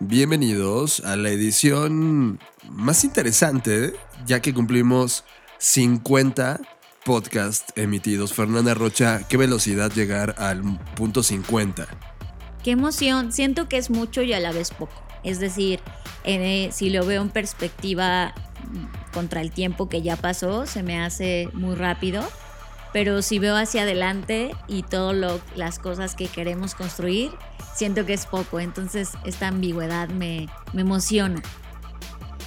Bienvenidos a la edición más interesante, ya que cumplimos 50 podcasts emitidos. Fernanda Rocha, ¿qué velocidad llegar al punto 50? Qué emoción, siento que es mucho y a la vez poco. Es decir, eh, si lo veo en perspectiva mm, contra el tiempo que ya pasó, se me hace muy rápido. Pero si veo hacia adelante y todas las cosas que queremos construir, siento que es poco, entonces esta ambigüedad me, me emociona.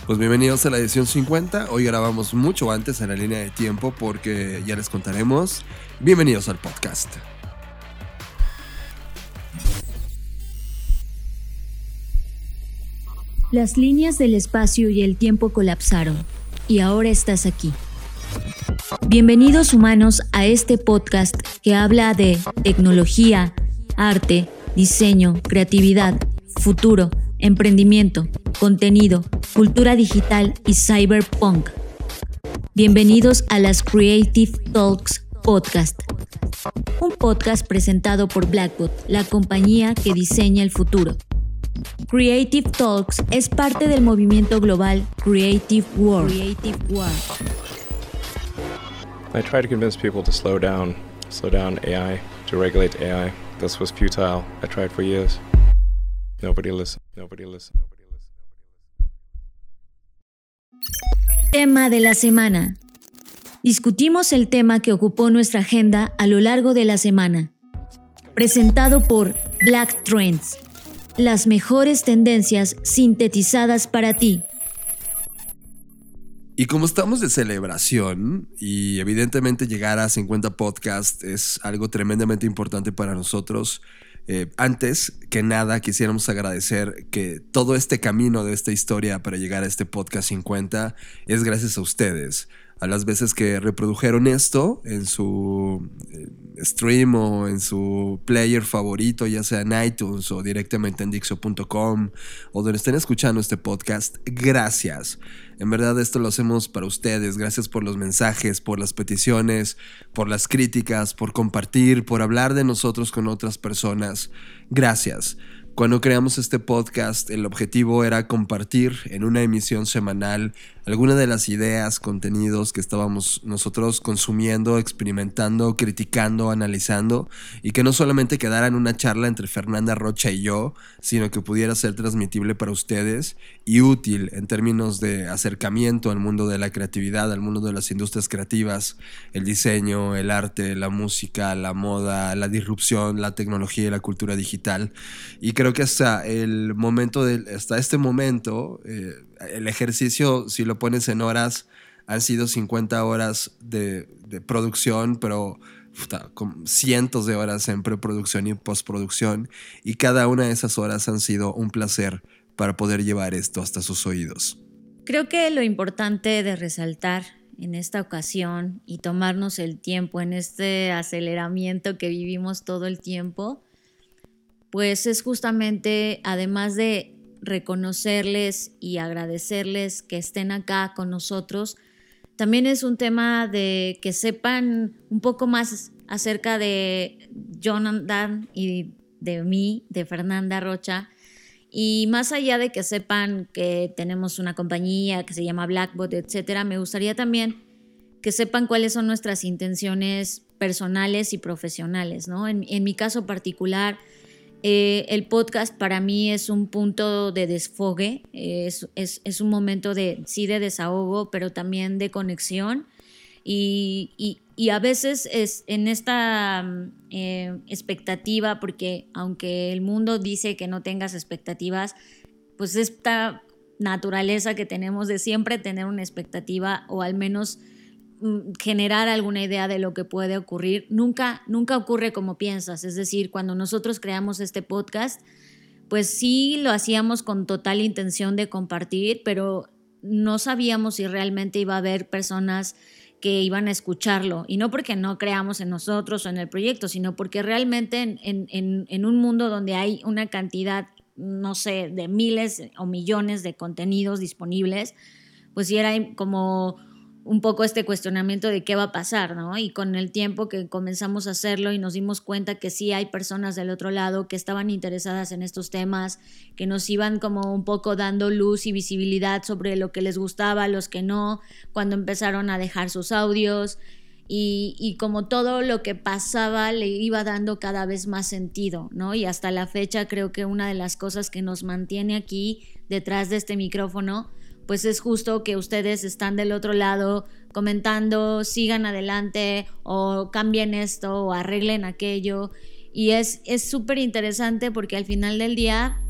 Pues bienvenidos a la edición 50. Hoy grabamos mucho antes en la línea de tiempo porque ya les contaremos. Bienvenidos al podcast. Las líneas del espacio y el tiempo colapsaron y ahora estás aquí. Bienvenidos humanos a este podcast que habla de tecnología, arte, diseño, creatividad, futuro, emprendimiento, contenido, cultura digital y cyberpunk. Bienvenidos a las Creative Talks Podcast, un podcast presentado por Blackbot, la compañía que diseña el futuro. Creative Talks es parte del movimiento global Creative World. Creative World. I try to convince people to slow down, slow down AI, to regulate AI. This was futile. I tried for years. Nobody listened. Nobody listened. Nobody listened. Tema de la semana. Discutimos el tema que ocupó nuestra agenda a lo largo de la semana. Presentado por Black Trends. Las mejores tendencias sintetizadas para ti. Y como estamos de celebración y evidentemente llegar a 50 podcasts es algo tremendamente importante para nosotros, eh, antes que nada quisiéramos agradecer que todo este camino de esta historia para llegar a este podcast 50 es gracias a ustedes, a las veces que reprodujeron esto en su eh, stream o en su player favorito, ya sea en iTunes o directamente en Dixo.com o donde estén escuchando este podcast, gracias. En verdad esto lo hacemos para ustedes. Gracias por los mensajes, por las peticiones, por las críticas, por compartir, por hablar de nosotros con otras personas. Gracias. Cuando creamos este podcast, el objetivo era compartir en una emisión semanal algunas de las ideas, contenidos que estábamos nosotros consumiendo, experimentando, criticando, analizando, y que no solamente quedara en una charla entre Fernanda Rocha y yo, sino que pudiera ser transmitible para ustedes y útil en términos de acercamiento al mundo de la creatividad, al mundo de las industrias creativas, el diseño, el arte, la música, la moda, la disrupción, la tecnología y la cultura digital. Y creo que hasta el momento, de, hasta este momento, eh, el ejercicio, si lo pones en horas, han sido 50 horas de, producción, pero con cientos de horas en preproducción y postproducción, y cada una de esas horas han sido un placer para poder llevar esto hasta sus oídos. Creo que lo importante de resaltar en esta ocasión y tomarnos el tiempo en este aceleramiento que vivimos todo el tiempo, pues es justamente, además de reconocerles y agradecerles que estén acá con nosotros. También es un tema de que sepan un poco más acerca de Jonathan y de mí, de Fernanda Rocha. Y más allá de que sepan que tenemos una compañía que se llama Blackbot, etcétera, me gustaría también que sepan cuáles son nuestras intenciones personales y profesionales, ¿no? En, en mi caso particular, eh, el podcast para mí es un punto de desfogue, es, un momento de, sí, de desahogo, pero también de conexión. Y, a veces es en esta mm, eh, expectativa, porque aunque el mundo dice que no tengas expectativas, pues esta naturaleza que tenemos de siempre tener una expectativa o al menos generar alguna idea de lo que puede ocurrir. Nunca, nunca ocurre como piensas. Es decir, cuando nosotros creamos este podcast, pues sí lo hacíamos con total intención de compartir, pero no sabíamos si realmente iba a haber personas que iban a escucharlo. Y no porque no creamos en nosotros o en el proyecto, sino porque realmente en, un mundo donde hay una cantidad, no sé, de miles o millones de contenidos disponibles, pues sí era como un poco este cuestionamiento de qué va a pasar, ¿no? Y con el tiempo que comenzamos a hacerlo y nos dimos cuenta que sí hay personas del otro lado que estaban interesadas en estos temas, que nos iban como un poco dando luz y visibilidad sobre lo que les gustaba, los que no, cuando empezaron a dejar sus audios. Y, y como todo lo que pasaba le iba dando cada vez más sentido, ¿no? Y hasta la fecha creo que una de las cosas que nos mantiene aquí detrás de este micrófono pues es justo que ustedes están del otro lado comentando, sigan adelante o cambien esto o arreglen aquello. Y es súper interesante porque al final del día,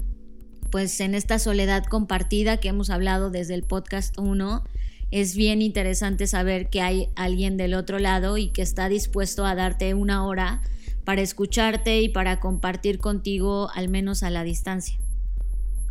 pues en esta soledad compartida que hemos hablado desde el podcast 1, es bien interesante saber que hay alguien del otro lado y que está dispuesto a darte una hora para escucharte y para compartir contigo al menos a la distancia.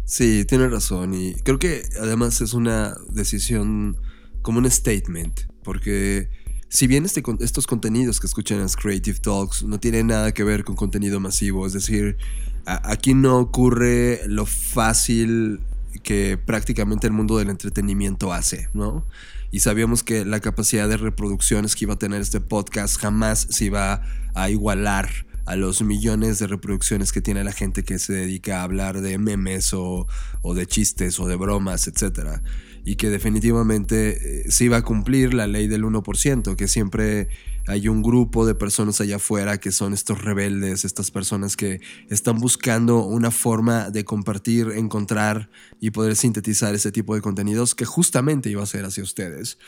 Sí, tiene razón. Y creo que además es una decisión como un statement. Porque si bien este, estos contenidos que escuchan en Creative Talks no tienen nada que ver con contenido masivo, es decir, aquí no ocurre lo fácil que prácticamente el mundo del entretenimiento hace, ¿no? Y sabíamos que la capacidad de reproducciones que iba a tener este podcast jamás se iba a igualar a los millones de reproducciones que tiene la gente que se dedica a hablar de memes o, de chistes o de bromas, etc. Y que definitivamente eh, se iba a cumplir la ley del 1%, que siempre hay un grupo de personas allá afuera que son estos rebeldes, estas personas que están buscando una forma de compartir, encontrar y poder sintetizar ese tipo de contenidos que justamente iba a ser hacia ustedes.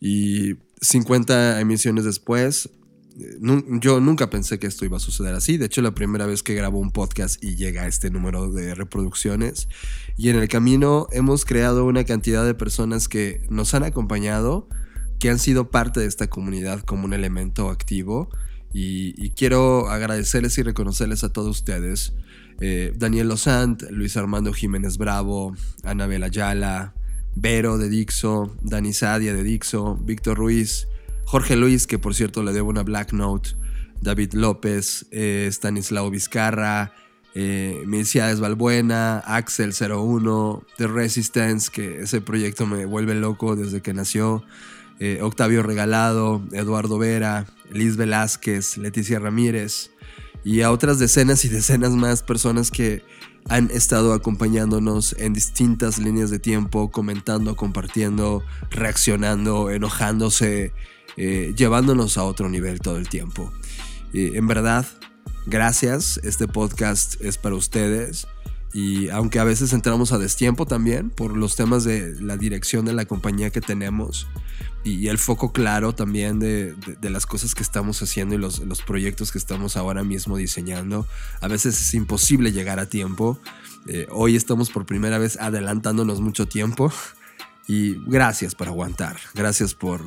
Y 50 emisiones después, yo nunca pensé que esto iba a suceder así. De hecho, la primera vez que grabo un podcast y llega a este número de reproducciones. Y en el camino hemos creado una cantidad de personas que nos han acompañado, que han sido parte de esta comunidad como un elemento activo. Y, quiero agradecerles y reconocerles a todos ustedes. Eh, Daniel Lozant, Luis Armando Jiménez Bravo, Anabel Ayala, Vero de Dixo, Dani Sadia de Dixo, Víctor Ruiz, Jorge Luis, que por cierto le debo una Black Note, David López, eh, Stanislao Vizcarra, eh, Valbuena, Axel 01, The Resistance, que ese proyecto me vuelve loco desde que nació, eh, Octavio Regalado, Eduardo Vera, Liz Velázquez, Leticia Ramírez y a otras decenas y decenas más personas que han estado acompañándonos en distintas líneas de tiempo, comentando, compartiendo, reaccionando, enojándose, eh, llevándonos a otro nivel todo el tiempo. en verdad, gracias. Este podcast es para ustedes. Y aunque a veces entramos a destiempo también por los temas de la dirección de la compañía que tenemos y, el foco claro también de, las cosas que estamos haciendo y los, los, proyectos que estamos ahora mismo diseñando, a veces es imposible llegar a tiempo. Eh, hoy estamos por primera vez adelantándonos mucho tiempo y gracias por aguantar, gracias por,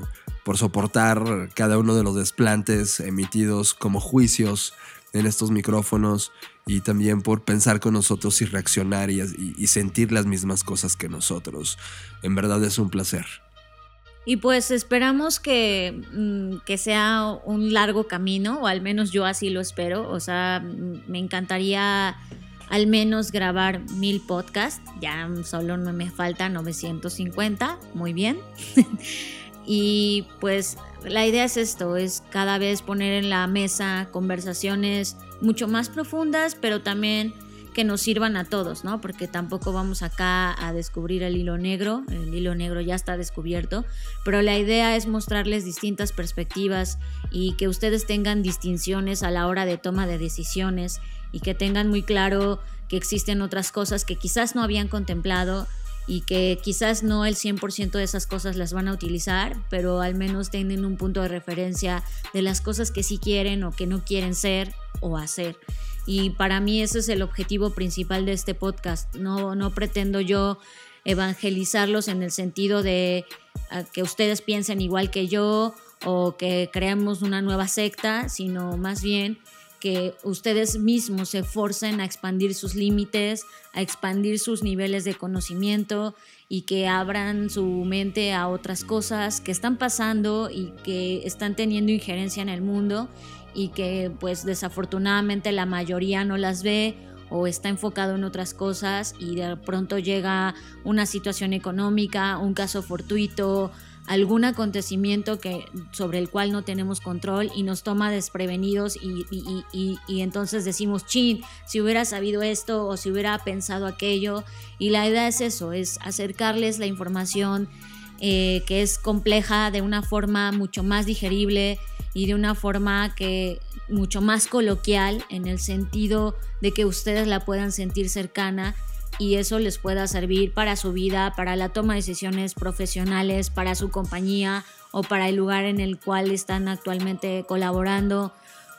por soportar cada uno de los desplantes emitidos como juicios en estos micrófonos y también por pensar con nosotros y reaccionar y, sentir las mismas cosas que nosotros. En verdad es un placer. Y pues esperamos que, mm, que, sea un largo camino, o al menos yo así lo espero. O sea, me encantaría al menos grabar mil podcasts. Ya solo no me falta 950. Muy bien. Y pues la idea es esto, es cada vez poner en la mesa conversaciones mucho más profundas, pero también que nos sirvan a todos, ¿no? Porque tampoco vamos acá a descubrir el hilo negro, el hilo negro ya está descubierto, pero la idea es mostrarles distintas perspectivas y que ustedes tengan distinciones a la hora de toma de decisiones y que tengan muy claro que existen otras cosas que quizás no habían contemplado y que quizás no el 100% de esas cosas las van a utilizar, pero al menos tienen un punto de referencia de las cosas que sí quieren o que no quieren ser o hacer. Y para mí ese es el objetivo principal de este podcast. No, no pretendo yo evangelizarlos en el sentido de ah, que ustedes piensen igual que yo o que creemos una nueva secta, sino más bien que ustedes mismos se forcen a expandir sus límites, a expandir sus niveles de conocimiento y que abran su mente a otras cosas que están pasando y que están teniendo injerencia en el mundo y que pues desafortunadamente la mayoría no las ve o está enfocado en otras cosas y de pronto llega una situación económica, un caso fortuito, algún acontecimiento que, sobre el cual no tenemos control y nos toma desprevenidos y, y, entonces decimos, chin, si hubiera sabido esto o si hubiera pensado aquello. Y la idea es eso, es acercarles la información eh, que es compleja de una forma mucho más digerible y de una forma que mucho más coloquial en el sentido de que ustedes la puedan sentir cercana y eso les pueda servir para su vida, para la toma de decisiones profesionales, para su compañía o para el lugar en el cual están actualmente colaborando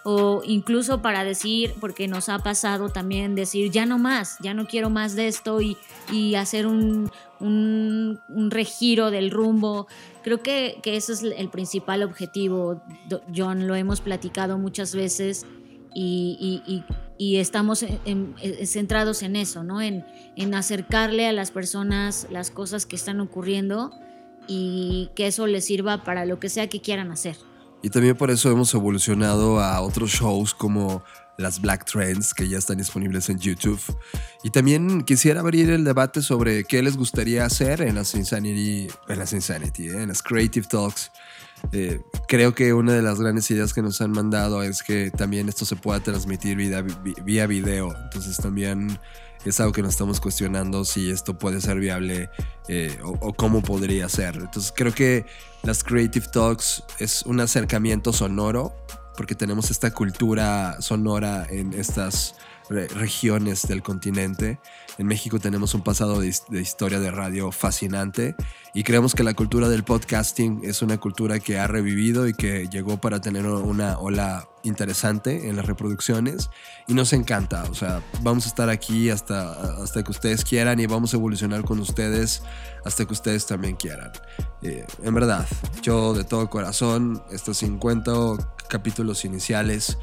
o incluso para decir, porque nos ha pasado también decir, ya no más, ya no quiero más de esto y, hacer un, un, regiro del rumbo. Creo que, que ese es el principal objetivo, John, lo hemos platicado muchas veces y, estamos centrados en eso, ¿no? En, en acercarle a las personas las cosas que están ocurriendo y que eso les sirva para lo que sea que quieran hacer. Y también por eso hemos evolucionado a otros shows como las Black Trends que ya están disponibles en YouTube. Y también quisiera abrir el debate sobre qué les gustaría hacer en las Insanity, en las Insanity, ¿eh? en las Creative Talks. Eh, creo que una de las grandes ideas que nos han mandado es que también esto se pueda transmitir vía, video. Entonces también es algo que nos estamos cuestionando si esto puede ser viable eh, o, cómo podría ser. Entonces creo que las Creative Talks es un acercamiento sonoro porque tenemos esta cultura sonora en estas regiones del continente. En México tenemos un pasado de, historia de radio fascinante y creemos que la cultura del podcasting es una cultura que ha revivido y que llegó para tener una ola interesante en las reproducciones y nos encanta. O sea, vamos a estar aquí hasta, hasta que ustedes quieran y vamos a evolucionar con ustedes hasta que ustedes también quieran. Eh, en verdad, yo de todo corazón, estos 50 capítulos iniciales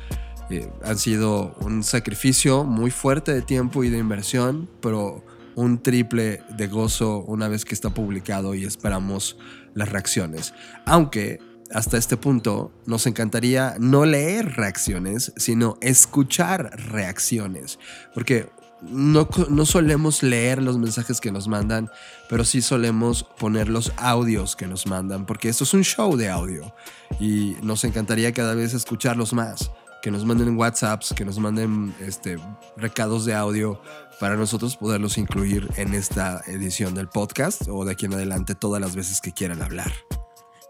eh, han sido un sacrificio muy fuerte de tiempo y de inversión, pero un triple de gozo una vez que está publicado y esperamos las reacciones. Aunque hasta este punto nos encantaría no leer reacciones, sino escuchar reacciones, porque no, no, solemos leer los mensajes que nos mandan, pero sí solemos poner los audios que nos mandan, porque esto es un show de audio y nos encantaría cada vez escucharlos más que nos manden WhatsApps, que nos manden este, recados de audio para nosotros poderlos incluir en esta edición del podcast o de aquí en adelante todas las veces que quieran hablar.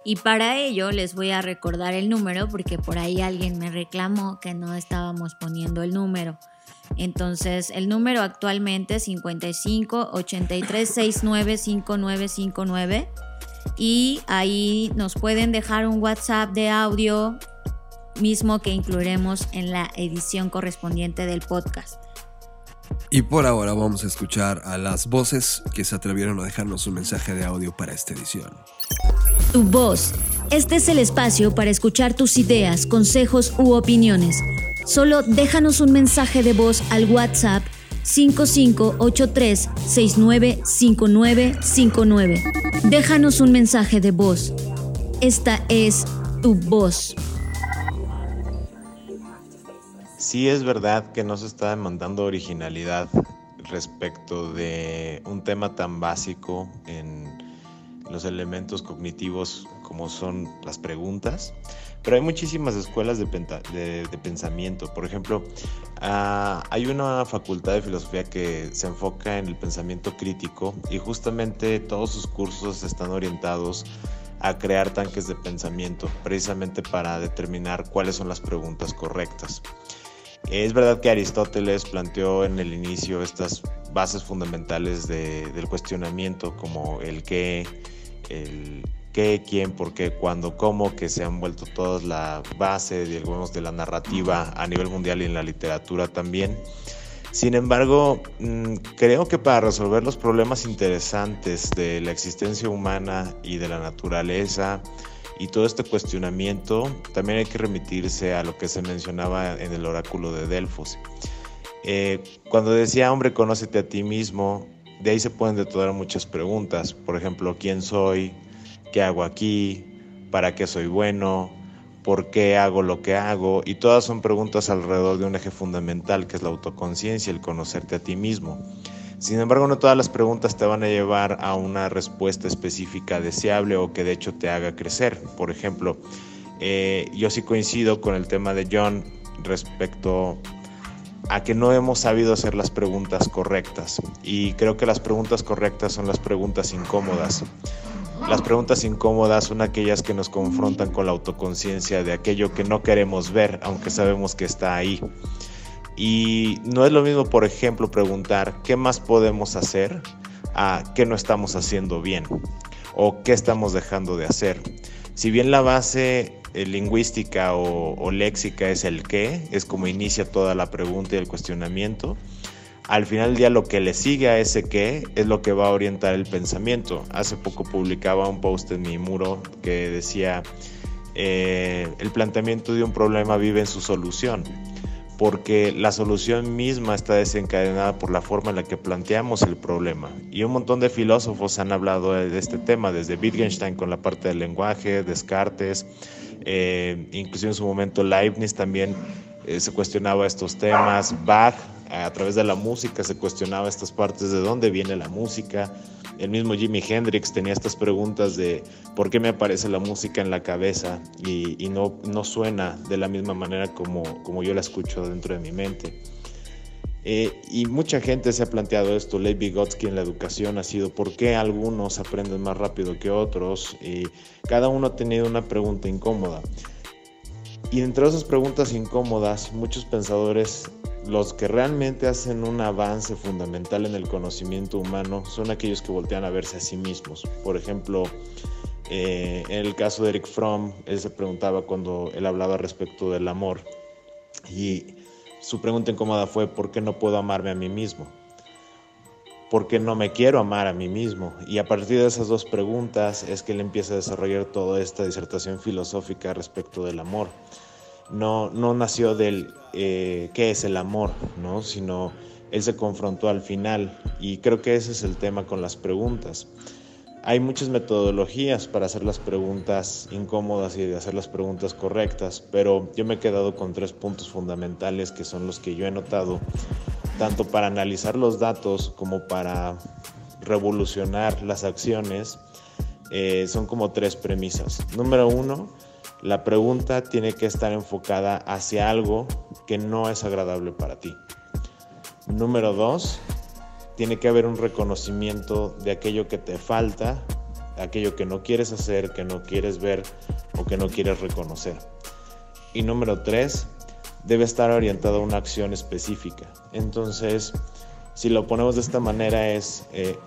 Y para ello les voy a recordar el número porque por ahí alguien me reclamó que no estábamos poniendo el número. Entonces, el número actualmente es 55 83 69 5959 y ahí nos pueden dejar un WhatsApp de audio mismo que incluiremos en la edición correspondiente del podcast. Y por ahora vamos a escuchar a las voces que se atrevieron a dejarnos un mensaje de audio para esta edición. Tu voz. Este es el espacio para escuchar tus ideas, consejos u opiniones. Solo déjanos un mensaje de voz al WhatsApp 5583-695959. Déjanos un mensaje de voz. Esta es tu voz. Sí es verdad que no se está demandando originalidad respecto de un tema tan básico en los elementos cognitivos como son las preguntas, pero hay muchísimas escuelas de, pensamiento. Por ejemplo, ah, hay una facultad de filosofía que se enfoca en el pensamiento crítico y justamente todos sus cursos están orientados a crear tanques de pensamiento, precisamente para determinar cuáles son las preguntas correctas. Es verdad que Aristóteles planteó en el inicio estas bases fundamentales del cuestionamiento, como el qué, el qué, quién, por qué, cuándo, cómo, que se han vuelto todas la base, digamos, de la narrativa a nivel mundial y en la literatura también. Sin embargo, mm, creo que para resolver los problemas interesantes de la existencia humana y de la naturaleza y todo este cuestionamiento, también hay que remitirse a lo que se mencionaba en el oráculo de Delfos. Eh, cuando decía, hombre, conócete a ti mismo, de ahí se pueden detonar muchas preguntas. Por ejemplo, ¿quién soy? ¿Qué hago aquí? ¿Para qué soy bueno? ¿Por qué hago lo que hago? Y todas son preguntas alrededor de un eje fundamental que es la autoconciencia, el conocerte a ti mismo. Sin embargo, no todas las preguntas te van a llevar a una respuesta específica deseable o que de hecho te haga crecer. Por ejemplo, eh, yo sí coincido con el tema de John respecto a que no hemos sabido hacer las preguntas correctas. Y creo que las preguntas correctas son las preguntas incómodas. Las preguntas incómodas son aquellas que nos confrontan con la autoconciencia de aquello que no queremos ver, aunque sabemos que está ahí. Y no es lo mismo, por ejemplo, preguntar qué más podemos hacer a qué no estamos haciendo bien o qué estamos dejando de hacer. Si bien la base eh, lingüística o, o léxica es el qué, es como inicia toda la pregunta y el cuestionamiento, al final del día lo que le sigue a ese qué es lo que va a orientar el pensamiento. Hace poco publicaba un post en mi muro que decía, eh, el planteamiento de un problema vive en su solución, porque la solución misma está desencadenada por la forma en la que planteamos el problema. Y un montón de filósofos han hablado de este tema, desde Wittgenstein con la parte del lenguaje, Descartes, eh, en su momento Leibniz también eh, se cuestionaba estos temas, Bach a través de la música se cuestionaba estas partes de dónde viene la música. El mismo Jimi Hendrix tenía estas preguntas de por qué me aparece la música en la cabeza y, no, no suena de la misma manera como, como yo la escucho dentro de mi mente. Eh, y mucha gente se ha planteado esto, Lev Vygotsky en la educación ha sido por qué algunos aprenden más rápido que otros y cada uno ha tenido una pregunta incómoda. Y entre esas preguntas incómodas, muchos pensadores los que realmente hacen un avance fundamental en el conocimiento humano son aquellos que voltean a verse a sí mismos. Por ejemplo, eh, en el caso de Eric Fromm, él se preguntaba cuando él hablaba respecto del amor y su pregunta incómoda fue ¿por qué no puedo amarme a mí mismo? ¿Por qué no me quiero amar a mí mismo? Y a partir de esas dos preguntas es que él empieza a desarrollar toda esta disertación filosófica respecto del amor no, no nació del eh, qué es el amor, ¿no? sino él se confrontó al final y creo que ese es el tema con las preguntas. Hay muchas metodologías para hacer las preguntas incómodas y de hacer las preguntas correctas, pero yo me he quedado con tres puntos fundamentales que son los que yo he notado, tanto para analizar los datos como para revolucionar las acciones. Eh, son como tres premisas. Número uno, la pregunta tiene que estar enfocada hacia algo que no es agradable para ti. Número dos, tiene que haber un reconocimiento de aquello que te falta, aquello que no quieres hacer, que no quieres ver o que no quieres reconocer. Y número tres, debe estar orientado a una acción específica. Entonces, si lo ponemos de esta manera es, eh,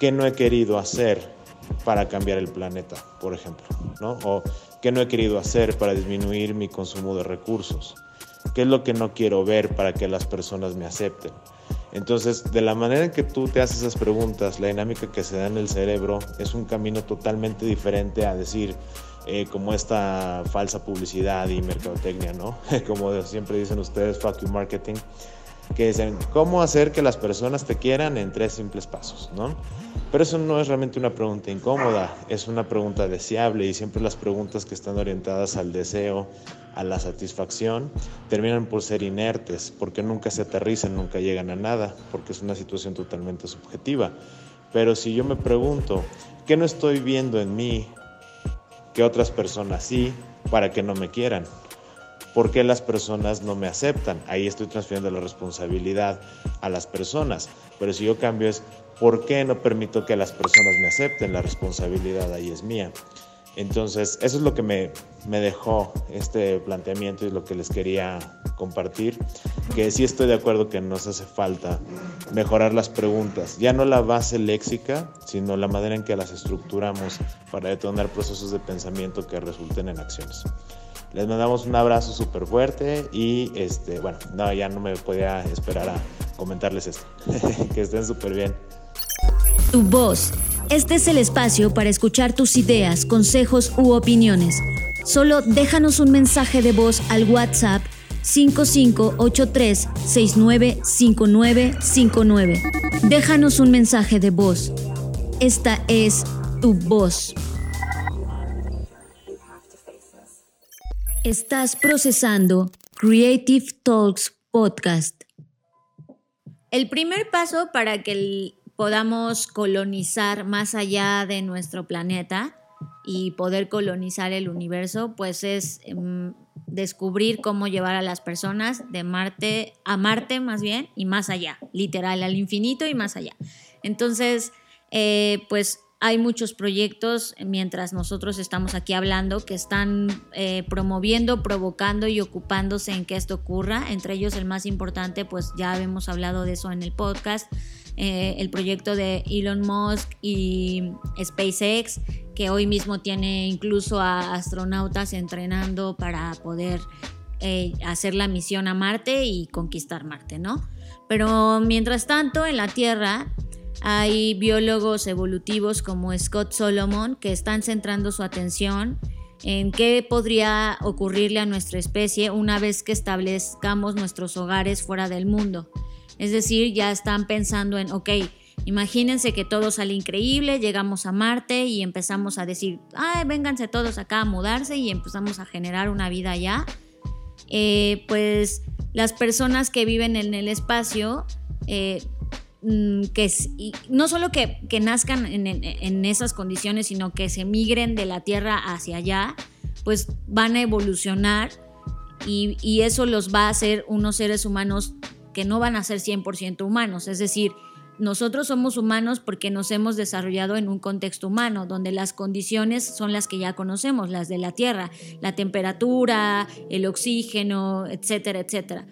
¿qué no he querido hacer para cambiar el planeta, por ejemplo? ¿no? ¿Qué no he querido hacer para disminuir mi consumo de recursos? ¿Qué es lo que no quiero ver para que las personas me acepten? Entonces, de la manera en que tú te haces esas preguntas, la dinámica que se da en el cerebro es un camino totalmente diferente a decir, eh, como esta falsa publicidad y mercadotecnia, ¿no? como siempre dicen ustedes, fuck marketing que dicen cómo hacer que las personas te quieran en tres simples pasos, ¿no? Pero eso no es realmente una pregunta incómoda, es una pregunta deseable y siempre las preguntas que están orientadas al deseo, a la satisfacción, terminan por ser inertes, porque nunca se aterrizan, nunca llegan a nada, porque es una situación totalmente subjetiva. Pero si yo me pregunto, ¿qué no estoy viendo en mí que otras personas sí para que no me quieran? ¿Por qué las personas no me aceptan? Ahí estoy transfiriendo la responsabilidad a las personas. Pero si yo cambio es, ¿por qué no permito que las personas me acepten? La responsabilidad ahí es mía. Entonces, eso es lo que me, me dejó este planteamiento y lo que les quería compartir, que sí estoy de acuerdo que nos hace falta mejorar las preguntas, ya no la base léxica, sino la manera en que las estructuramos para detonar procesos de pensamiento que resulten en acciones. Les mandamos un abrazo súper fuerte y este, bueno, no, ya no me podía esperar a comentarles esto. que estén súper bien. Tu voz. Este es el espacio para escuchar tus ideas, consejos u opiniones. Solo déjanos un mensaje de voz al WhatsApp 5583-695959. Déjanos un mensaje de voz. Esta es tu voz. Estás procesando Creative Talks Podcast. El primer paso para que podamos colonizar más allá de nuestro planeta y poder colonizar el universo, pues es em, descubrir cómo llevar a las personas de Marte a Marte más bien y más allá, literal, al infinito y más allá. Entonces, eh, pues hay muchos proyectos mientras nosotros estamos aquí hablando que están eh, promoviendo, provocando y ocupándose en que esto ocurra. Entre ellos el más importante, pues ya habíamos hablado de eso en el podcast, eh, el proyecto de Elon Musk y SpaceX, que hoy mismo tiene incluso a astronautas entrenando para poder eh, hacer la misión a Marte y conquistar Marte, ¿no? Pero mientras tanto, en la Tierra hay biólogos evolutivos como Scott Solomon que están centrando su atención en qué podría ocurrirle a nuestra especie una vez que establezcamos nuestros hogares fuera del mundo. Es decir, ya están pensando en, ok, imagínense que todo sale increíble, llegamos a Marte y empezamos a decir, ay, vénganse todos acá a mudarse y empezamos a generar una vida allá. Eh, pues las personas que viven en el espacio eh, que no solo que, nazcan en, esas condiciones, sino que se migren de la Tierra hacia allá, pues van a evolucionar y, y eso los va a hacer unos seres humanos que no van a ser 100% humanos. Es decir, nosotros somos humanos porque nos hemos desarrollado en un contexto humano, donde las condiciones son las que ya conocemos, las de la Tierra, la temperatura, el oxígeno, etcétera, etcétera.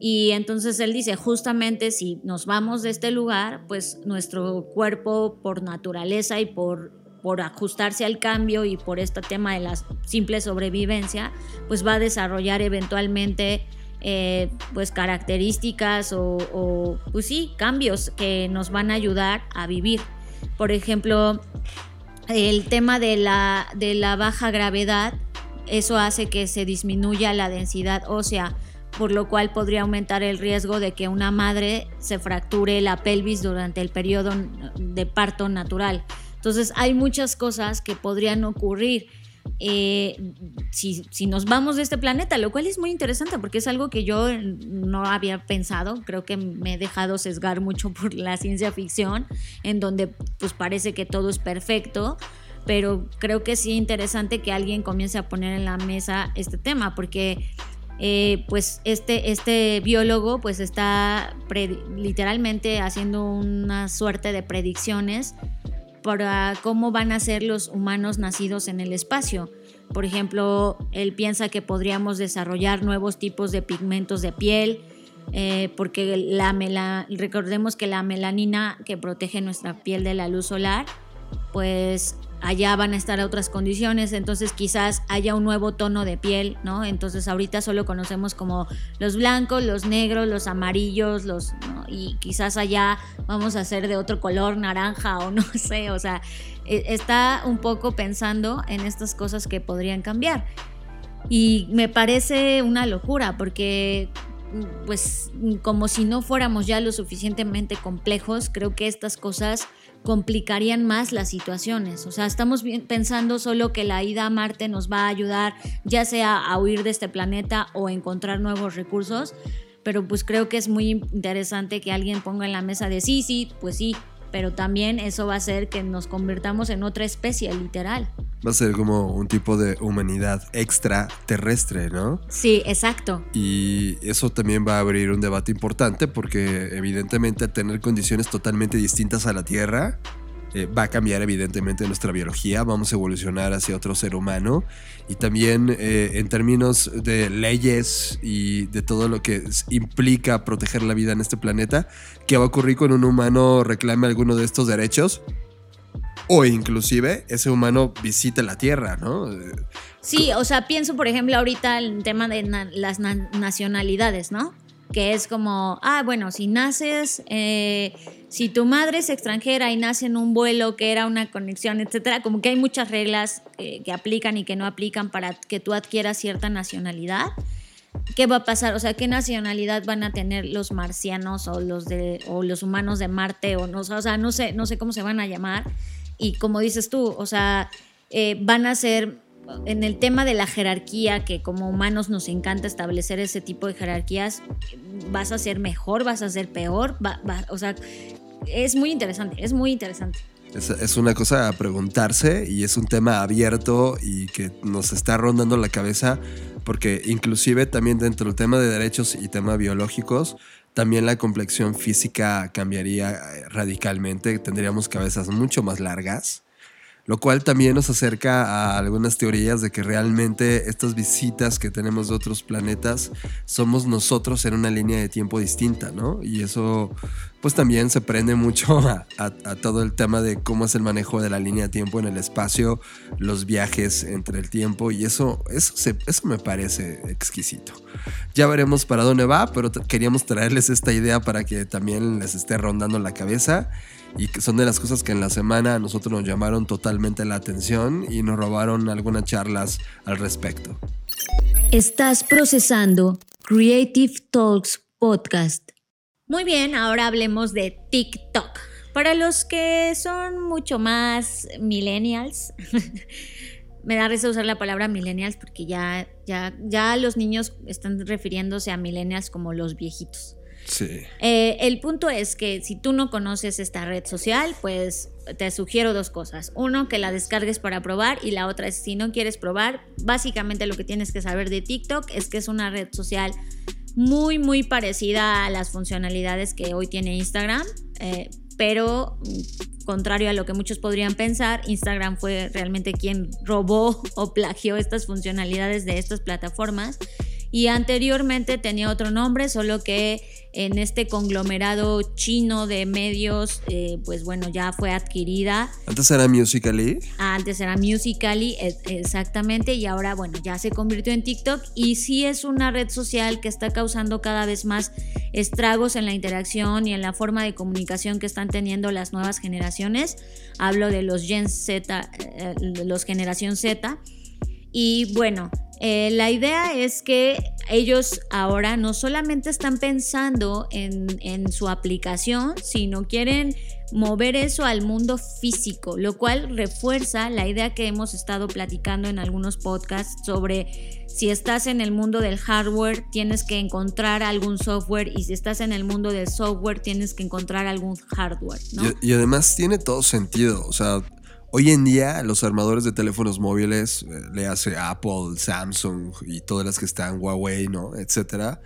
Y entonces él dice, justamente si nos vamos de este lugar, pues nuestro cuerpo por naturaleza y por, por ajustarse al cambio y por este tema de la simple sobrevivencia, pues va a desarrollar eventualmente eh, pues características o, o, pues sí, cambios que nos van a ayudar a vivir. Por ejemplo, el tema de la, de la baja gravedad, eso hace que se disminuya la densidad ósea por lo cual podría aumentar el riesgo de que una madre se fracture la pelvis durante el periodo de parto natural. Entonces hay muchas cosas que podrían ocurrir eh, si, nos vamos de este planeta, lo cual es muy interesante porque es algo que yo no había pensado, creo que me he dejado sesgar mucho por la ciencia ficción, en donde pues parece que todo es perfecto, pero creo que sí es interesante que alguien comience a poner en la mesa este tema, porque eh, pues este, este biólogo pues está literalmente haciendo una suerte de predicciones para cómo van a ser los humanos nacidos en el espacio. Por ejemplo, él piensa que podríamos desarrollar nuevos tipos de pigmentos de piel, eh, porque la recordemos que la melanina que protege nuestra piel de la luz solar, pues allá van a estar otras condiciones, entonces quizás haya un nuevo tono de piel, ¿no? Entonces ahorita solo conocemos como los blancos, los negros, los amarillos, los y quizás allá vamos a ser de otro color, naranja o no sé, o sea, e, está un poco pensando en estas cosas que podrían cambiar. Y me parece una locura porque pues como si no fuéramos ya lo suficientemente complejos, creo que estas cosas complicarían más las situaciones. O sea, estamos pensando solo que la ida a Marte nos va a ayudar ya sea a huir de este planeta o encontrar nuevos recursos, pero pues creo que es muy interesante que alguien ponga en la mesa de sí, sí, pues sí, pero también eso va a hacer que nos convirtamos en otra especie, literal. Va a ser como un tipo de humanidad extraterrestre, ¿no? Sí, exacto. Y eso también va a abrir un debate importante porque evidentemente tener condiciones totalmente distintas a la Tierra eh, va a cambiar evidentemente nuestra biología, vamos a evolucionar hacia otro ser humano y también eh, en términos de leyes y de todo lo que implica proteger la vida en este planeta, ¿qué va a ocurrir cuando un humano reclame alguno de estos derechos? o inclusive ese humano visite la Tierra, ¿no? Sí, o sea, pienso por ejemplo ahorita el tema de las nacionalidades, ¿no? Que es como, ah, bueno, si naces, eh, si tu madre es extranjera y nace en un vuelo que era una conexión, etcétera, como que hay muchas reglas eh, que aplican y que no aplican para que tú adquieras cierta nacionalidad. ¿Qué va a pasar? O sea, ¿qué nacionalidad van a tener los marcianos o los de o los humanos de Marte o no, o sea, no sé, no sé cómo se van a llamar. Y como dices tú, o sea, eh, van a ser en el tema de la jerarquía, que como humanos nos encanta establecer ese tipo de jerarquías, vas a ser mejor, vas a ser peor, o sea, es muy interesante, es muy interesante. Es, una cosa a preguntarse y es un tema abierto y que nos está rondando la cabeza porque inclusive también dentro del tema de derechos y tema biológicos, también la complexión física cambiaría eh, radicalmente, tendríamos cabezas mucho más largas lo cual también nos acerca a algunas teorías de que realmente estas visitas que tenemos de otros planetas somos nosotros en una línea de tiempo distinta, ¿no? Y eso pues también se prende mucho a, todo el tema de cómo es el manejo de la línea de tiempo en el espacio, los viajes entre el tiempo y eso, eso, eso me parece exquisito. Ya veremos para dónde va, pero queríamos traerles esta idea para que también les esté rondando la cabeza y que son de las cosas que en la semana a nosotros nos llamaron totalmente la atención y nos robaron algunas charlas al respecto. Estás procesando Creative Talks Podcast. Muy bien, ahora hablemos de TikTok. Para los que son mucho más millennials, me da risa usar la palabra millennials porque ya, ya, ya los niños están refiriéndose a millennials como los viejitos. Eh, el punto es que si tú no conoces esta red social, pues te sugiero dos cosas. Uno, que la descargues para probar y la otra es si no quieres probar, básicamente lo que tienes que saber de TikTok es que es una red social muy, muy parecida a las funcionalidades que hoy tiene Instagram, eh, pero mm, contrario a lo que muchos podrían pensar, Instagram fue realmente quien robó o plagió estas funcionalidades de estas plataformas y anteriormente tenía otro nombre, solo que en este conglomerado chino de medios, eh, pues bueno, ya fue adquirida. Antes era Musically. Antes era Musically, e, exactamente, y ahora bueno, ya se convirtió en TikTok y sí es una red social que está causando cada vez más estragos en la interacción y en la forma de comunicación que están teniendo las nuevas generaciones. Hablo de los Gen Z, eh, los generación Z. Y bueno, eh, la idea es que ellos ahora no solamente están pensando en, su aplicación, sino quieren mover eso al mundo físico, lo cual refuerza la idea que hemos estado platicando en algunos podcasts sobre si estás en el mundo del hardware, tienes que encontrar algún software y si estás en el mundo del software, tienes que encontrar algún hardware. Y, y además tiene todo sentido, o sea, Hoy en día los armadores de teléfonos móviles, eh, le hace Apple, Samsung y todas las que están, Huawei, ¿no? Etcétera,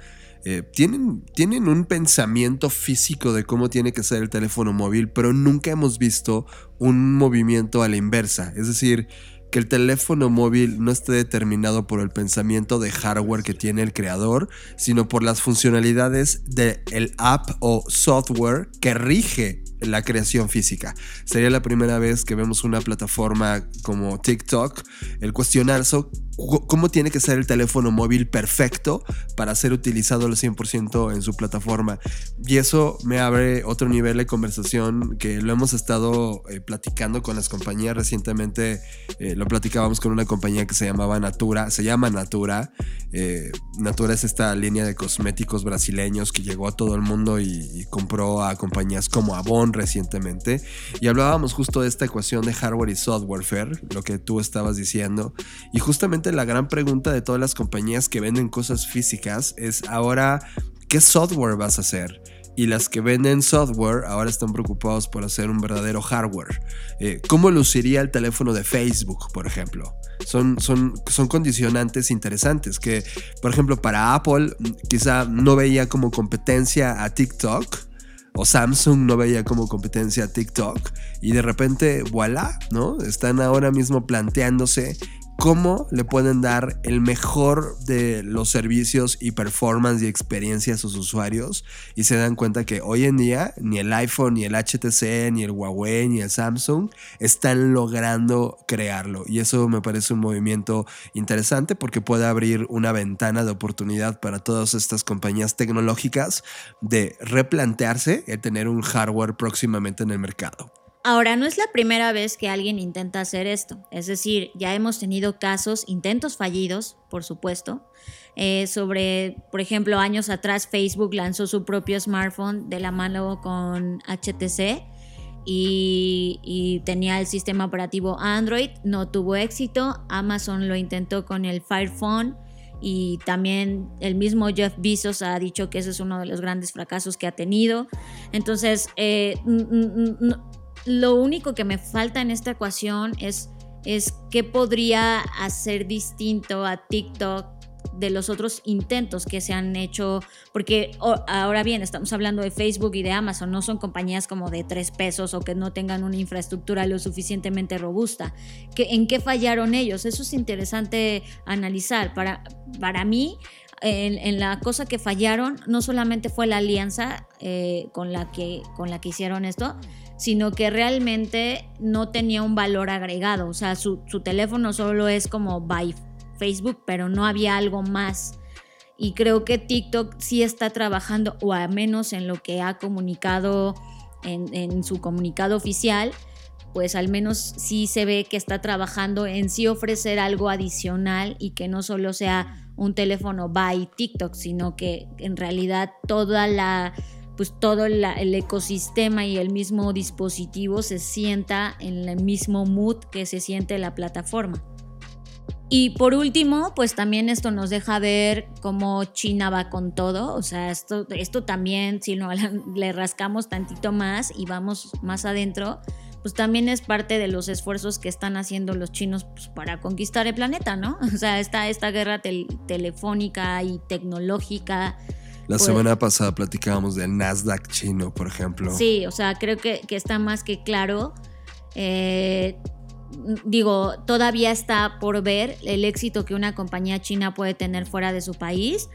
eh, tienen, tienen un pensamiento físico de cómo tiene que ser el teléfono móvil, pero nunca hemos visto un movimiento a la inversa. Es decir, que el teléfono móvil no esté determinado por el pensamiento de hardware que tiene el creador, sino por las funcionalidades del app o software que rige la creación física. Sería la primera vez que vemos una plataforma como TikTok, el cuestionar cómo tiene que ser el teléfono móvil perfecto para ser utilizado al 100% en su plataforma. Y eso me abre otro nivel de conversación que lo hemos estado eh, platicando con las compañías recientemente. Eh, lo platicábamos con una compañía que se llamaba Natura, se llama Natura. Eh, Natura es esta línea de cosméticos brasileños que llegó a todo el mundo y, y compró a compañías como Avon recientemente. Y hablábamos justo de esta ecuación de hardware y software, lo que tú estabas diciendo. Y justamente la gran pregunta de todas las compañías que venden cosas físicas es ahora, ¿qué software vas a hacer? y las que venden software ahora están preocupados por hacer un verdadero hardware. Eh, ¿Cómo luciría el teléfono de Facebook, por ejemplo? Son, son, son condicionantes interesantes que, por ejemplo, para Apple quizá no veía como competencia a TikTok. O Samsung no veía como competencia a TikTok. Y de repente, voilà, ¿no? Están ahora mismo planteándose cómo le pueden dar el mejor de los servicios y performance y experiencia a sus usuarios y se dan cuenta que hoy en día ni el iPhone, ni el HTC, ni el Huawei, ni el Samsung están logrando crearlo y eso me parece un movimiento interesante porque puede abrir una ventana de oportunidad para todas estas compañías tecnológicas de replantearse el tener un hardware próximamente en el mercado. Ahora, no es la primera vez que alguien intenta hacer esto. Es decir, ya hemos tenido casos, intentos fallidos, por supuesto. Eh, sobre, por ejemplo, años atrás Facebook lanzó su propio smartphone de la mano con HTC y, y, tenía el sistema operativo Android. No tuvo éxito. Amazon lo intentó con el Fire Phone y también el mismo Jeff Bezos ha dicho que ese es uno de los grandes fracasos que ha tenido. Entonces, eh, lo único que me falta en esta ecuación es, es qué podría hacer distinto a TikTok de los otros intentos que se han hecho, porque ahora bien, estamos hablando de Facebook y de Amazon, no son compañías como de tres pesos o que no tengan una infraestructura lo suficientemente robusta. ¿En qué fallaron ellos? Eso es interesante analizar. Para, para mí, en, la cosa que fallaron, no solamente fue la alianza eh, con, la que, con la que hicieron esto, sino que realmente no tenía un valor agregado. O sea, su, teléfono solo es como by Facebook, pero no había algo más. Y creo que TikTok sí está trabajando, o al menos en lo que ha comunicado en, en su comunicado oficial, pues al menos sí se ve que está trabajando en sí ofrecer algo adicional y que no solo sea un teléfono by TikTok, sino que en realidad toda la pues todo el ecosistema y el mismo dispositivo se sienta en el mismo mood que se siente la plataforma. Y por último, pues también esto nos deja ver cómo China va con todo. O sea, esto, esto también, si no le rascamos tantito más y vamos más adentro, pues también es parte de los esfuerzos que están haciendo los chinos pues, para conquistar el planeta, ¿no? O sea, esta, esta guerra telefónica y tecnológica la pues semana pasada platicábamos del Nasdaq chino, por ejemplo. Sí, o sea, creo que, está más que claro. Eh, digo, todavía está por ver el éxito que una compañía china puede tener fuera de su país,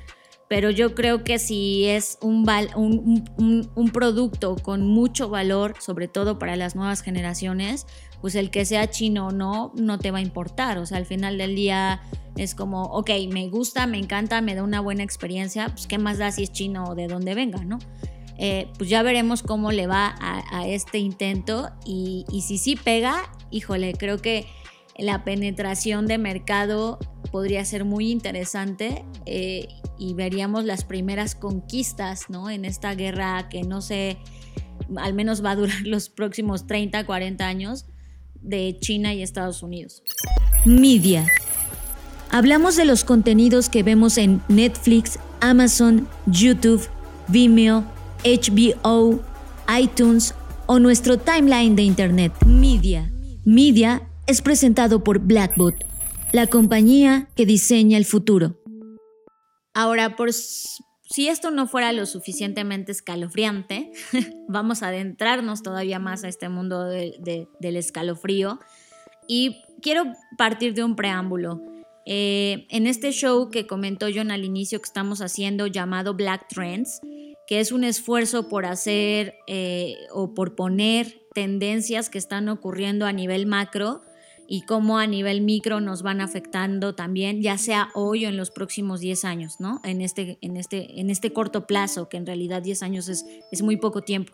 pero yo creo que si es un, un, un, producto con mucho valor, sobre todo para las nuevas generaciones, pues el que sea chino o no, no te va a importar. O sea, al final del día es como, ok, me gusta, me encanta, me da una buena experiencia, pues qué más da si es chino o de dónde venga, ¿no? Eh, pues ya veremos cómo le va a, este intento y, si sí pega, híjole, creo que la penetración de mercado podría ser muy interesante eh, y veríamos las primeras conquistas, ¿no? En esta guerra que no sé, al menos va a durar los próximos 30, 40 años de China y Estados Unidos. Media. Hablamos de los contenidos que vemos en Netflix, Amazon, YouTube, Vimeo, HBO, iTunes o nuestro timeline de Internet. Media. Media es presentado por Blackbot, la compañía que diseña el futuro. Ahora, por si esto no fuera lo suficientemente escalofriante, vamos a adentrarnos todavía más a este mundo del escalofrío. Y quiero partir de un preámbulo. Eh, en este show que comentó John al inicio que estamos haciendo llamado Black Trends, que es un esfuerzo por hacer eh, o por poner tendencias que están ocurriendo a nivel macro y cómo a nivel micro nos van afectando también, ya sea hoy o en los próximos 10 años, ¿no? En este, en este, en este corto plazo, que en realidad 10 años es, es muy poco tiempo.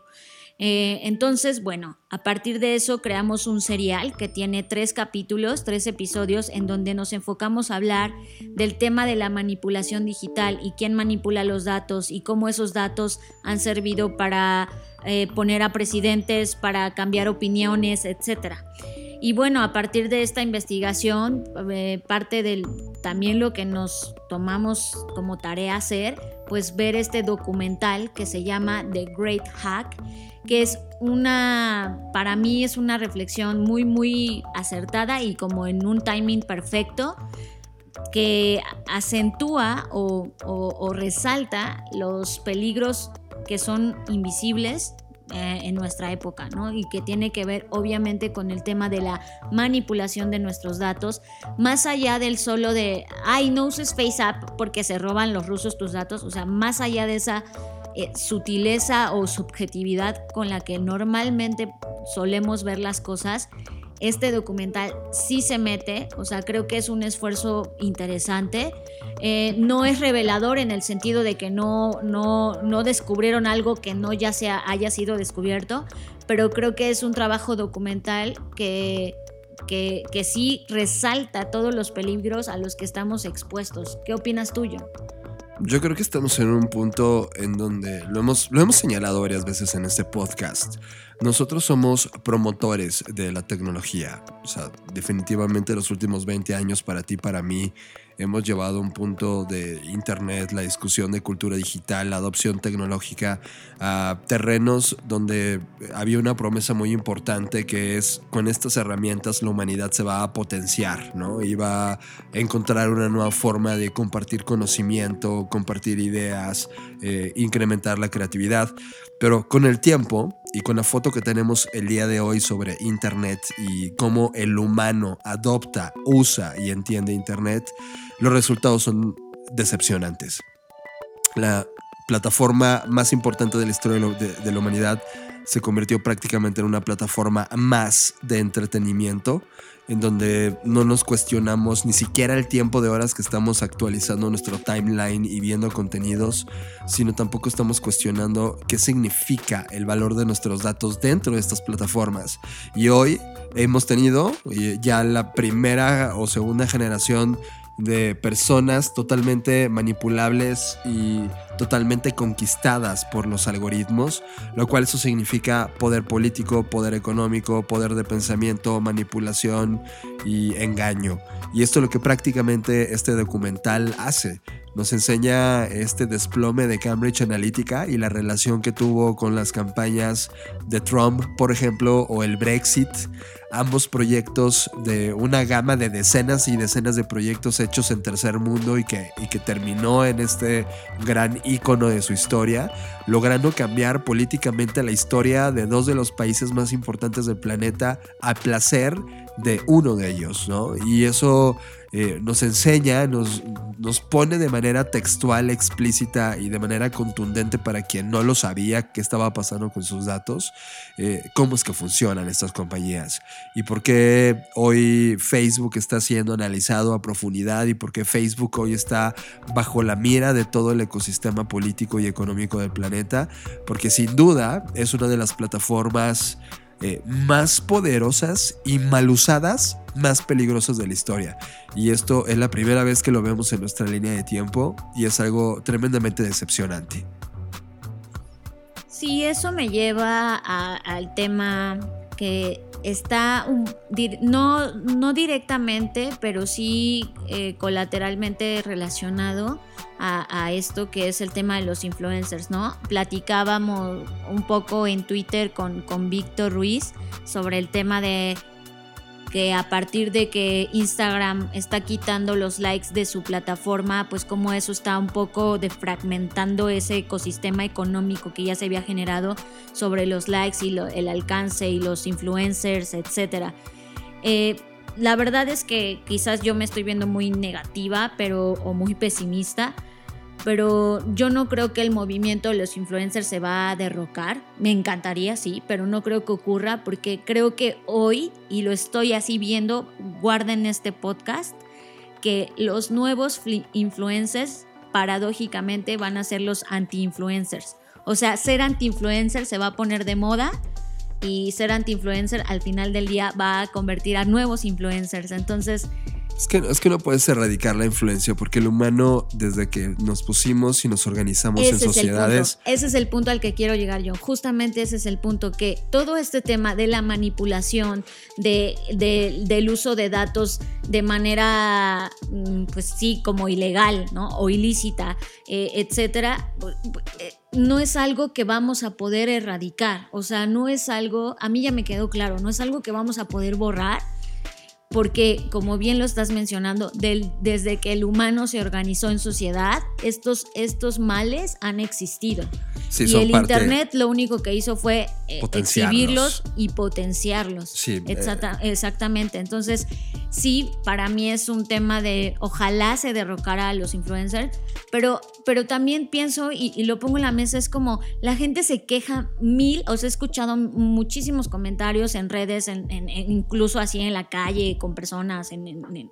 Eh, entonces, bueno, a partir de eso creamos un serial que tiene tres capítulos, tres episodios, en donde nos enfocamos a hablar del tema de la manipulación digital y quién manipula los datos y cómo esos datos han servido para eh, poner a presidentes, para cambiar opiniones, etcétera. Y bueno, a partir de esta investigación, eh, parte del también lo que nos tomamos como tarea hacer, pues ver este documental que se llama The Great Hack, que es una, para mí es una reflexión muy, muy acertada y como en un timing perfecto que acentúa o resalta los peligros que son invisibles eh, en nuestra época, ¿no? Y que tiene que ver obviamente con el tema de la manipulación de nuestros datos, más allá del solo de, ay, no uses FaceApp porque se roban los rusos tus datos, o sea, más allá de esa eh, sutileza o subjetividad con la que normalmente solemos ver las cosas, este documental sí se mete, o sea, creo que es un esfuerzo interesante. Eh, no es revelador en el sentido de que no, no, no descubrieron algo que no ya sea, haya sido descubierto, pero creo que es un trabajo documental que, que, que sí resalta todos los peligros a los que estamos expuestos. ¿Qué opinas John? Yo creo que estamos en un punto en donde lo hemos, lo hemos señalado varias veces en este podcast. Nosotros somos promotores de la tecnología. O sea, definitivamente los últimos 20 años para ti, para mí, hemos llevado un punto de Internet, la discusión de cultura digital, la adopción tecnológica a terrenos donde había una promesa muy importante que es con estas herramientas la humanidad se va a potenciar, ¿no? Y va a encontrar una nueva forma de compartir conocimiento, compartir ideas, eh, incrementar la creatividad. Pero con el tiempo y con la foto que tenemos el día de hoy sobre Internet y cómo el humano adopta, usa y entiende Internet, los resultados son decepcionantes. La plataforma más importante de la historia de, la humanidad se convirtió prácticamente en una plataforma más de entretenimiento, en donde no nos cuestionamos ni siquiera el tiempo de horas que estamos actualizando nuestro timeline y viendo contenidos, sino tampoco estamos cuestionando qué significa el valor de nuestros datos dentro de estas plataformas. Y hoy hemos tenido eh, ya la primera o segunda generación de personas totalmente manipulables y totalmente conquistadas por los algoritmos, lo cual eso significa poder político, poder económico, poder de pensamiento, manipulación y engaño. Y esto es lo que prácticamente este documental hace. Nos enseña este desplome de Cambridge Analytica y la relación que tuvo con las campañas de Trump, por ejemplo, o el Brexit ambos proyectos de una gama de decenas y decenas de proyectos hechos en tercer mundo y que, y que terminó en este gran icono de su historia, logrando cambiar políticamente la historia de dos de los países más importantes del planeta a placer de uno de ellos, ¿no? Y eso eh, nos enseña, nos, nos pone de manera textual, explícita y de manera contundente para quien no lo sabía qué estaba pasando con sus datos, eh, cómo es que funcionan estas compañías y por qué hoy Facebook está siendo analizado a profundidad y por qué Facebook hoy está bajo la mira de todo el ecosistema político y económico del planeta, porque sin duda es una de las plataformas eh, más poderosas y mal usadas, más peligrosas de la historia. Y esto es la primera vez que lo vemos en nuestra línea de tiempo y es algo tremendamente decepcionante. Sí, eso me lleva al tema que está no, no directamente, pero sí eh, colateralmente relacionado a, esto que es el tema de los influencers, ¿no? Platicábamos un poco en Twitter con, con Víctor Ruiz sobre el tema de que a partir de que Instagram está quitando los likes de su plataforma, pues como eso está un poco defragmentando ese ecosistema económico que ya se había generado sobre los likes y el alcance y los influencers, etc. Eh, la verdad es que quizás yo me estoy viendo muy negativa pero, o muy pesimista, pero yo no creo que el movimiento de los influencers se va a derrocar. Me encantaría, sí, pero no creo que ocurra porque creo que hoy, y lo estoy así viendo, guarden este podcast, que los nuevos influencers paradójicamente van a ser los anti-influencers. O sea, ser anti-influencer se va a poner de moda y ser anti-influencer al final del día va a convertir a nuevos influencers. Entonces, es que, es que no puedes erradicar la influencia porque el humano, desde que nos pusimos y nos organizamos en sociedades. ese es el punto al que quiero llegar yo. Justamente ese es el punto que todo este tema de la manipulación, de, del uso de datos de manera, mm, pues sí, como ilegal, ¿no? O ilícita, eh, etcétera, eh, no es algo que vamos a poder erradicar. O sea, no es algo, a mí ya me quedó claro, no es algo que vamos a poder borrar porque como bien lo estás mencionando, desde que el humano se organizó en sociedad, estos, estos males han existido. Y el Internet lo único que hizo fue eh, exhibirlos y potenciarlos. Sí, eh, exactamente. Entonces, sí, para mí es un tema de ojalá se derrocara a los influencers, pero, pero también pienso y, lo pongo en la mesa, es como la gente se queja mil, os he escuchado muchísimos comentarios en redes, en, incluso así en la calle, con personas,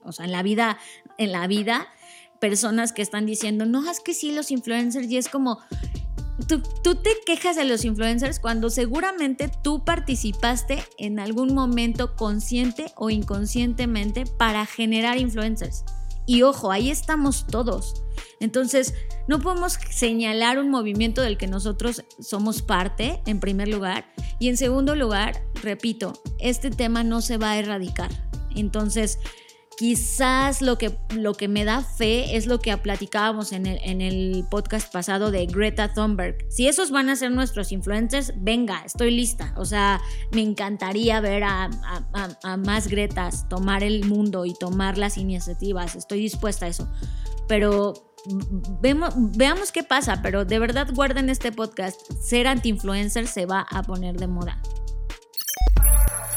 o sea, en la vida, en la vida personas que están diciendo, no, es que sí, los influencers, y es como, tú, te quejas de los influencers cuando seguramente tú participaste en algún momento consciente o inconscientemente para generar influencers. Y ojo, ahí estamos todos. Entonces, no podemos señalar un movimiento del que nosotros somos parte, en primer lugar. Y en segundo lugar, repito, este tema no se va a erradicar. Entonces, quizás lo que, lo que me da fe es lo que platicábamos en el, en el podcast pasado de Greta Thunberg. Si esos van a ser nuestros influencers, venga, estoy lista. O sea, me encantaría ver a, más Gretas tomar el mundo y tomar las iniciativas. Estoy dispuesta a eso. Pero Vemos, veamos qué pasa, pero de verdad guarden este podcast. Ser anti-influencer se va a poner de moda.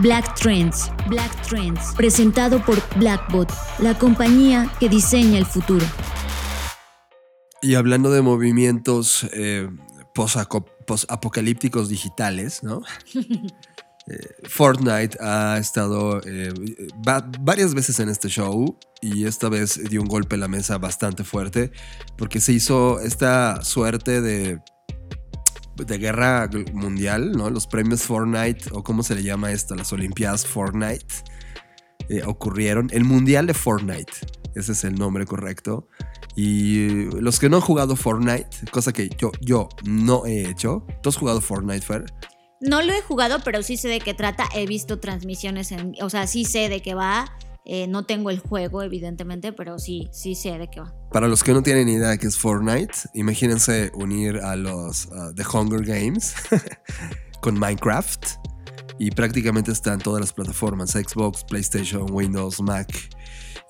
Black Trends. Black Trends. Presentado por Blackbot, la compañía que diseña el futuro. Y hablando de movimientos eh, post-apocalípticos digitales, ¿no? Eh, Fortnite ha estado eh, varias veces en este show y esta vez dio un golpe en la mesa bastante fuerte porque se hizo esta suerte de de guerra mundial, ¿no? Los premios Fortnite, o cómo se le llama esto, las Olimpiadas Fortnite, eh, ocurrieron. El Mundial de Fortnite, ese es el nombre correcto. Y los que no han jugado Fortnite, cosa que yo, yo no he hecho. ¿Tú has jugado Fortnite, Fer? No lo he jugado, pero sí sé de qué trata. He visto transmisiones, en, o sea, sí sé de qué va. Eh, no tengo el juego, evidentemente, pero sí, sí sé de qué va. Para los que no tienen idea de qué es Fortnite, imagínense unir a los uh, The Hunger Games con Minecraft. Y prácticamente están todas las plataformas, Xbox, PlayStation, Windows, Mac.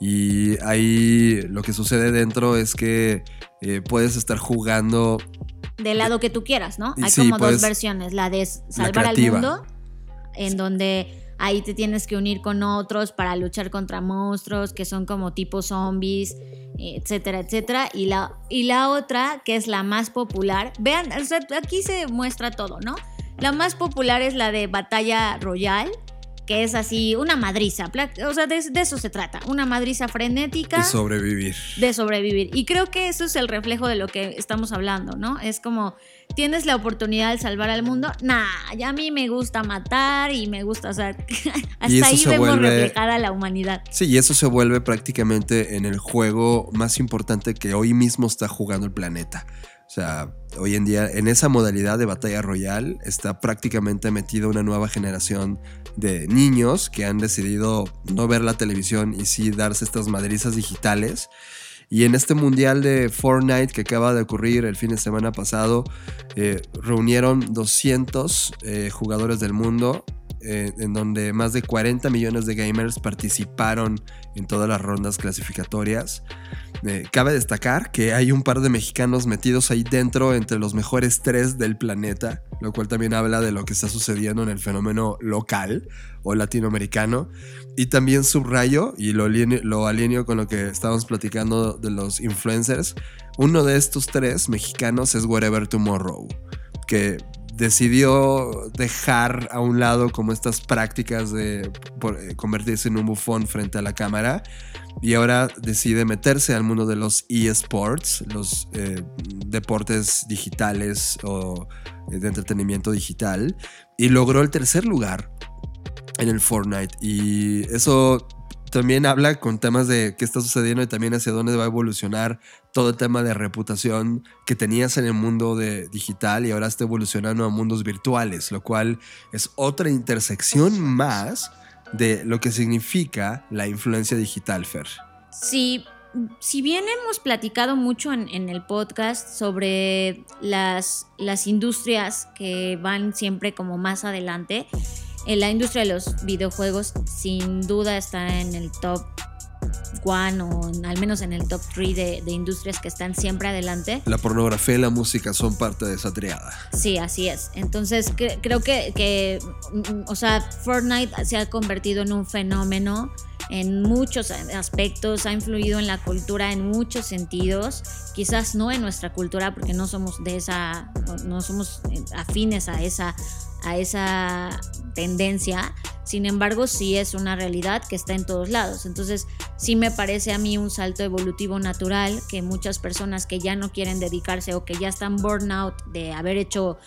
Y ahí lo que sucede dentro es que eh, puedes estar jugando... Del lado que tú quieras, ¿no? Hay como dos versiones, la de salvar al mundo, en donde ahí te tienes que unir con otros para luchar contra monstruos que son como tipo zombies, etcétera, etcétera. Y la, y la otra, que es la más popular, vean, aquí se muestra todo, ¿no? La más popular es la de Batalla Royal, que es así una madriza. O sea, de, eso se trata. Una madriza frenética. De sobrevivir. De sobrevivir. Y creo que eso es el reflejo de lo que estamos hablando, ¿no? Es como, tienes la oportunidad de salvar al mundo. Nah, ya a mí me gusta matar y me gusta, o sea, hasta ahí vemos reflejada la humanidad. Sí, y eso se vuelve prácticamente en el juego más importante que hoy mismo está jugando el planeta. O sea, hoy en día en esa modalidad de batalla royal está prácticamente metida una nueva generación de niños que han decidido no ver la televisión y sí darse estas madrizas digitales. Y en este mundial de Fortnite que acaba de ocurrir el fin de semana pasado, eh, reunieron 200 eh, jugadores del mundo eh, en donde más de 40 millones de gamers participaron en todas las rondas clasificatorias. Eh, cabe destacar que hay un par de mexicanos metidos ahí dentro entre los mejores tres del planeta, lo cual también habla de lo que está sucediendo en el fenómeno local o latinoamericano. Y también subrayo, y lo, lo alineo con lo que estábamos platicando de los influencers, uno de estos tres mexicanos es Wherever Tomorrow, que decidió dejar a un lado como estas prácticas de eh, convertirse en un bufón frente a la cámara y ahora decide meterse al mundo de los eSports, los eh, deportes digitales o eh, de entretenimiento digital y logró el tercer lugar en el Fortnite. Y eso también habla con temas de qué está sucediendo y también hacia dónde va a evolucionar todo el tema de reputación que tenías en el mundo de digital y ahora está evolucionando a mundos virtuales, lo cual es otra intersección más de lo que significa la influencia digital, Fer. Sí, si bien hemos platicado mucho en, el podcast sobre las, las industrias que van siempre como más adelante, en la industria de los videojuegos sin duda está en el top one o al menos en el top three de, industrias que están siempre adelante. La pornografía y la música son parte de esa triada. Sí, así es. Entonces creo que, que, o sea, Fortnite se ha convertido en un fenómeno en muchos aspectos, ha influido en la cultura en muchos sentidos, quizás no en nuestra cultura porque no somos de esa, no somos afines a esa, a esa tendencia, sin embargo sí es una realidad que está en todos lados, entonces sí me parece a mí un salto evolutivo natural que muchas personas que ya no quieren dedicarse o que ya están burnout de haber hecho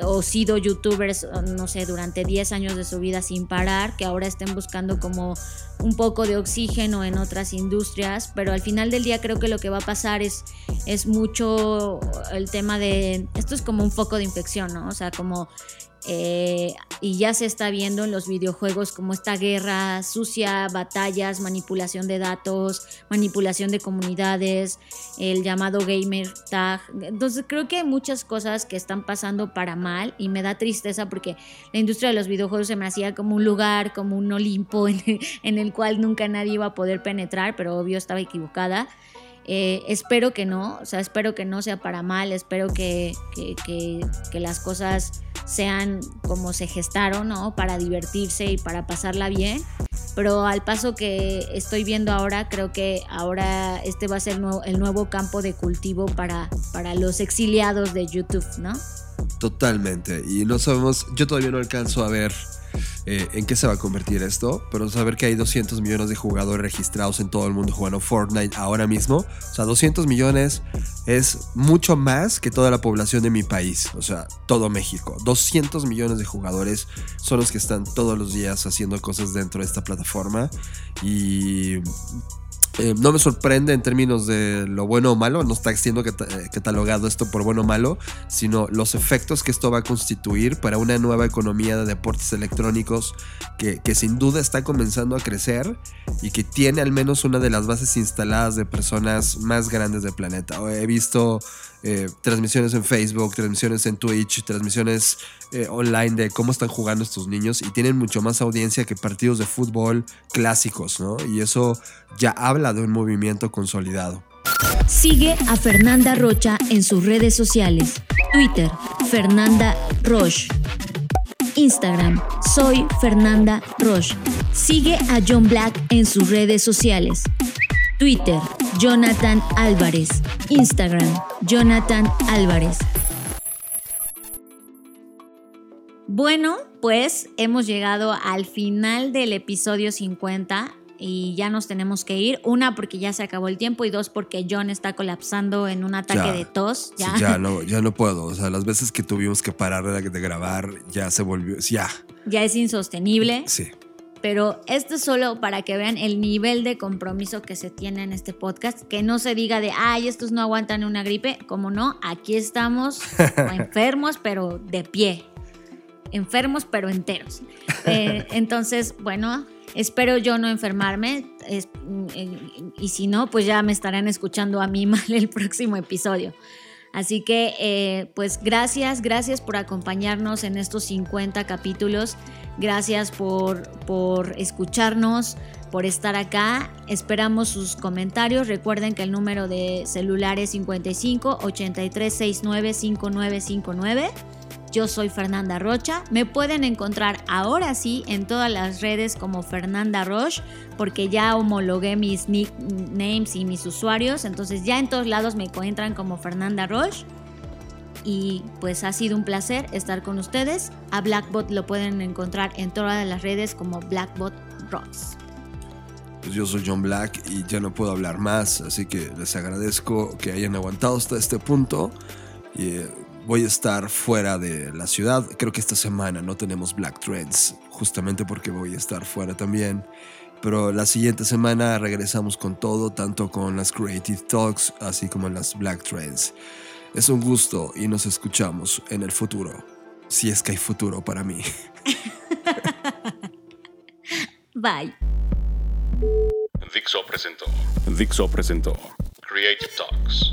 o sido youtubers, no sé, durante 10 años de su vida sin parar, que ahora estén buscando como un poco de oxígeno en otras industrias, pero al final del día creo que lo que va a pasar es, es mucho el tema de, esto es como un foco de infección, ¿no? O sea, como eh, y ya se está viendo en los videojuegos como esta guerra sucia, batallas, manipulación de datos, manipulación de comunidades, el llamado gamer tag. Entonces creo que hay muchas cosas que están pasando para mal y me da tristeza porque la industria de los videojuegos se me hacía como un lugar, como un Olimpo en el cual nunca nadie iba a poder penetrar, pero obvio estaba equivocada. Eh, espero que no, o sea, espero que no sea para mal, espero que, que, las cosas sean como se gestaron, ¿no? Para divertirse y para pasarla bien. Pero al paso que estoy viendo ahora, creo que ahora este va a ser el nuevo campo de cultivo para, para los exiliados de YouTube, ¿no? Totalmente. Y no sabemos, yo todavía no alcanzo a ver eh, en qué se va a convertir esto, pero saber que hay 200 millones de jugadores registrados en todo el mundo jugando Fortnite ahora mismo, o sea, 200 millones es mucho más que toda la población de mi país, o sea, todo México. 200 millones de jugadores son los que están todos los días haciendo cosas dentro de esta plataforma y eh, no me sorprende en términos de lo bueno o malo, no está siendo eh, catalogado esto por bueno o malo, sino los efectos que esto va a constituir para una nueva economía de deportes electrónicos que, que sin duda está comenzando a crecer y que tiene al menos una de las bases instaladas de personas más grandes del planeta. He visto eh, transmisiones en Facebook, transmisiones en Twitch, transmisiones eh, online de cómo están jugando estos niños y tienen mucho más audiencia que partidos de fútbol clásicos, ¿no? Y eso ya habla de un movimiento consolidado. Sigue a Fernanda Rocha en sus redes sociales. Twitter, Fernanda Roche. Instagram, soy Fernanda Roche. Sigue a John Black en sus redes sociales. Twitter, Jonathan Álvarez. Instagram, Jonathan Álvarez. Bueno, pues hemos llegado al final del episodio 50 y ya nos tenemos que ir. Una, porque ya se acabó el tiempo y dos, porque John está colapsando en un ataque de tos. Ya. ya, no, ya no puedo. O sea, las veces que tuvimos que parar de grabar ya se volvió, ya. Ya es insostenible. Sí pero esto es solo para que vean el nivel de compromiso que se tiene en este podcast, que no se diga de, ay, estos no aguantan una gripe, como no, aquí estamos enfermos, pero de pie, enfermos, pero enteros. Eh, entonces, bueno, espero yo no enfermarme, y si no, pues ya me estarán escuchando a mí mal el próximo episodio. Así que, eh, pues gracias, gracias por acompañarnos en estos 50 capítulos. Gracias por, por escucharnos, por estar acá. Esperamos sus comentarios. Recuerden que el número de celular es 55 83 69 5959. Yo soy Fernanda Rocha. Me pueden encontrar ahora sí en todas las redes como Fernanda Roche, porque ya homologué mis nicknames y mis usuarios. Entonces ya en todos lados me encuentran como Fernanda Roche. Y pues ha sido un placer estar con ustedes. A Blackbot lo pueden encontrar en todas las redes como Blackbot Rocks. Pues yo soy John Black y ya no puedo hablar más, así que les agradezco que hayan aguantado hasta este punto. Y eh, voy a estar fuera de la ciudad. Creo que esta semana no tenemos Black Threads, justamente porque voy a estar fuera también. Pero la siguiente semana regresamos con todo, tanto con las Creative Talks, así como las Black Trends. Es un gusto y nos escuchamos en el futuro. Si es que hay futuro para mí. Bye. Dixo presentó. Dixo presentó. Creative Talks.